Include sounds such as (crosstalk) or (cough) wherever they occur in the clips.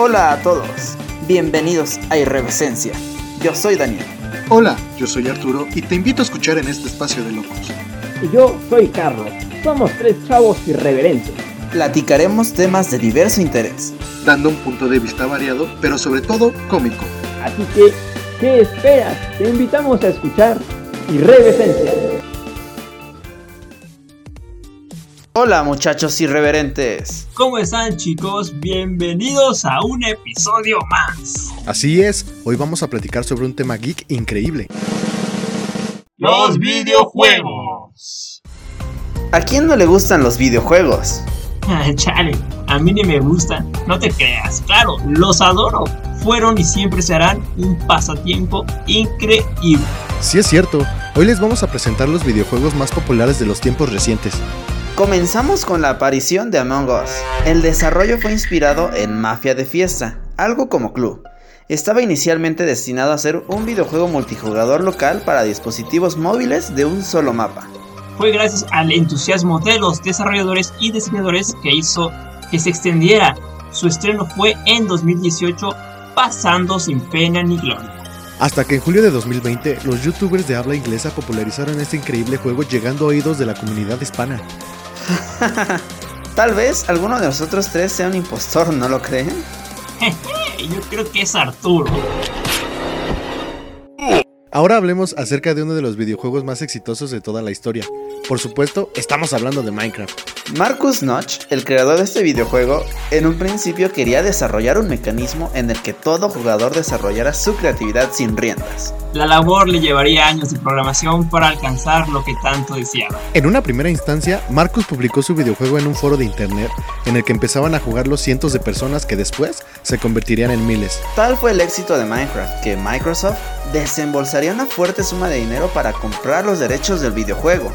Hola a todos, bienvenidos a Irreverencia. Yo soy Daniel. Hola, yo soy Arturo y te invito a escuchar en este espacio de locos. Y yo soy Carlos. Somos tres chavos irreverentes. Platicaremos temas de diverso interés, dando un punto de vista variado, pero sobre todo cómico. Así que, ¿qué esperas? Te invitamos a escuchar Irreverencia. Hola muchachos irreverentes. ¿Cómo están chicos? Bienvenidos a un episodio más. Así es, hoy vamos a platicar sobre un tema geek increíble. Los videojuegos. ¿A quién no le gustan los videojuegos? (laughs) Chale, a mí ni me gustan, no te creas, claro, los adoro. Fueron y siempre serán un pasatiempo increíble. Sí es cierto, hoy les vamos a presentar los videojuegos más populares de los tiempos recientes. Comenzamos con la aparición de Among Us. El desarrollo fue inspirado en Mafia de Fiesta, algo como Club. Estaba inicialmente destinado a ser un videojuego multijugador local para dispositivos móviles de un solo mapa. Fue gracias al entusiasmo de los desarrolladores y diseñadores que hizo que se extendiera. Su estreno fue en 2018, pasando sin pena ni gloria. Hasta que en julio de 2020 los youtubers de habla inglesa popularizaron este increíble juego llegando a oídos de la comunidad hispana. (laughs) Tal vez alguno de nosotros tres sea un impostor, ¿no lo creen? (laughs) Yo creo que es Arturo. Ahora hablemos acerca de uno de los videojuegos más exitosos de toda la historia. Por supuesto, estamos hablando de Minecraft. Marcus Notch, el creador de este videojuego, en un principio quería desarrollar un mecanismo en el que todo jugador desarrollara su creatividad sin riendas. La labor le llevaría años de programación para alcanzar lo que tanto deseaba. En una primera instancia, Marcus publicó su videojuego en un foro de internet en el que empezaban a jugar los cientos de personas que después se convertirían en miles. Tal fue el éxito de Minecraft que Microsoft desembolsaría una fuerte suma de dinero para comprar los derechos del videojuego.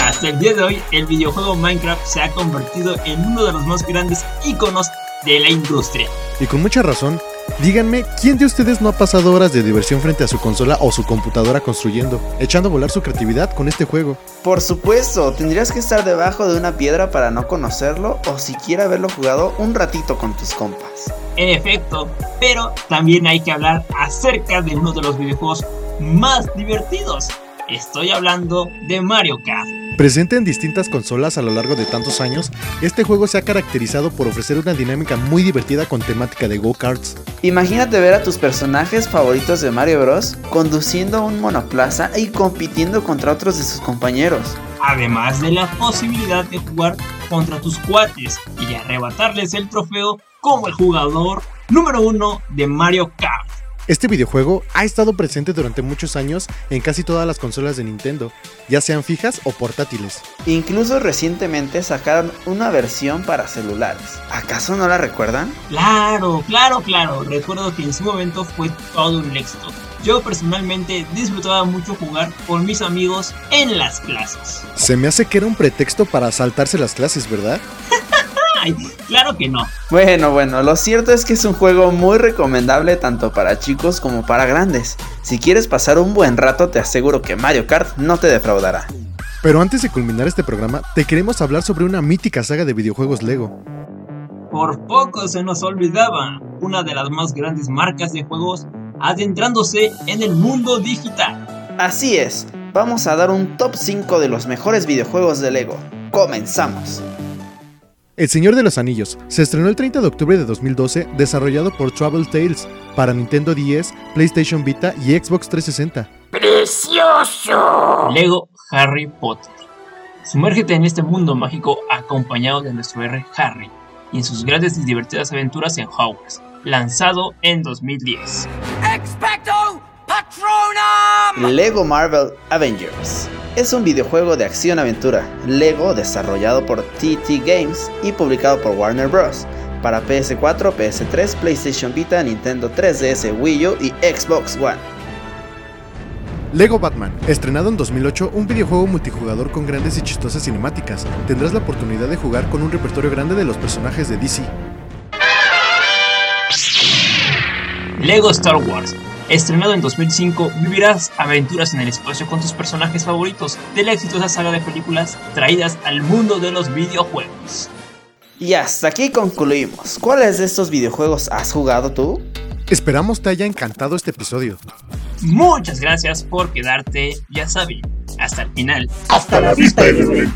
Hasta el día de hoy, el videojuego Minecraft se ha convertido en uno de los más grandes iconos de la industria. Y con mucha razón, díganme, ¿quién de ustedes no ha pasado horas de diversión frente a su consola o su computadora construyendo, echando a volar su creatividad con este juego? Por supuesto, tendrías que estar debajo de una piedra para no conocerlo o siquiera haberlo jugado un ratito con tus compas. En efecto, pero también hay que hablar acerca de uno de los videojuegos más divertidos. Estoy hablando de Mario Kart. Presente en distintas consolas a lo largo de tantos años, este juego se ha caracterizado por ofrecer una dinámica muy divertida con temática de go-karts. Imagínate ver a tus personajes favoritos de Mario Bros. conduciendo un monoplaza y compitiendo contra otros de sus compañeros. Además de la posibilidad de jugar contra tus cuates y arrebatarles el trofeo como el jugador número uno de Mario Kart. Este videojuego ha estado presente durante muchos años en casi todas las consolas de Nintendo, ya sean fijas o portátiles. Incluso recientemente sacaron una versión para celulares. ¿Acaso no la recuerdan? Claro, claro, claro. Recuerdo que en su momento fue todo un éxito. Yo personalmente disfrutaba mucho jugar con mis amigos en las clases. Se me hace que era un pretexto para saltarse las clases, ¿verdad? (laughs) claro que no. Bueno, bueno, lo cierto es que es un juego muy recomendable tanto para chicos como para grandes. Si quieres pasar un buen rato, te aseguro que Mario Kart no te defraudará. Pero antes de culminar este programa, te queremos hablar sobre una mítica saga de videojuegos Lego. Por poco se nos olvidaba, una de las más grandes marcas de juegos adentrándose en el mundo digital. Así es, vamos a dar un top 5 de los mejores videojuegos de Lego. Comenzamos. El Señor de los Anillos se estrenó el 30 de octubre de 2012, desarrollado por Travel Tales para Nintendo 10, PlayStation Vita y Xbox 360. ¡Precioso! Lego Harry Potter. Sumérgete en este mundo mágico acompañado de nuestro R Harry y en sus grandes y divertidas aventuras en Hogwarts, lanzado en 2010. ¡Expecto Patronum! Lego Marvel Avengers es un videojuego de acción-aventura Lego desarrollado por TT Games y publicado por Warner Bros. para PS4, PS3, PlayStation Vita, Nintendo 3DS, Wii U y Xbox One. Lego Batman, estrenado en 2008, un videojuego multijugador con grandes y chistosas cinemáticas. Tendrás la oportunidad de jugar con un repertorio grande de los personajes de DC. Lego Star Wars, Estrenado en 2005, vivirás aventuras en el espacio con tus personajes favoritos de la exitosa saga de películas traídas al mundo de los videojuegos. Y hasta aquí concluimos. ¿Cuáles de estos videojuegos has jugado tú? Esperamos te haya encantado este episodio. Muchas gracias por quedarte, ya saben, hasta el final. Hasta la vista, de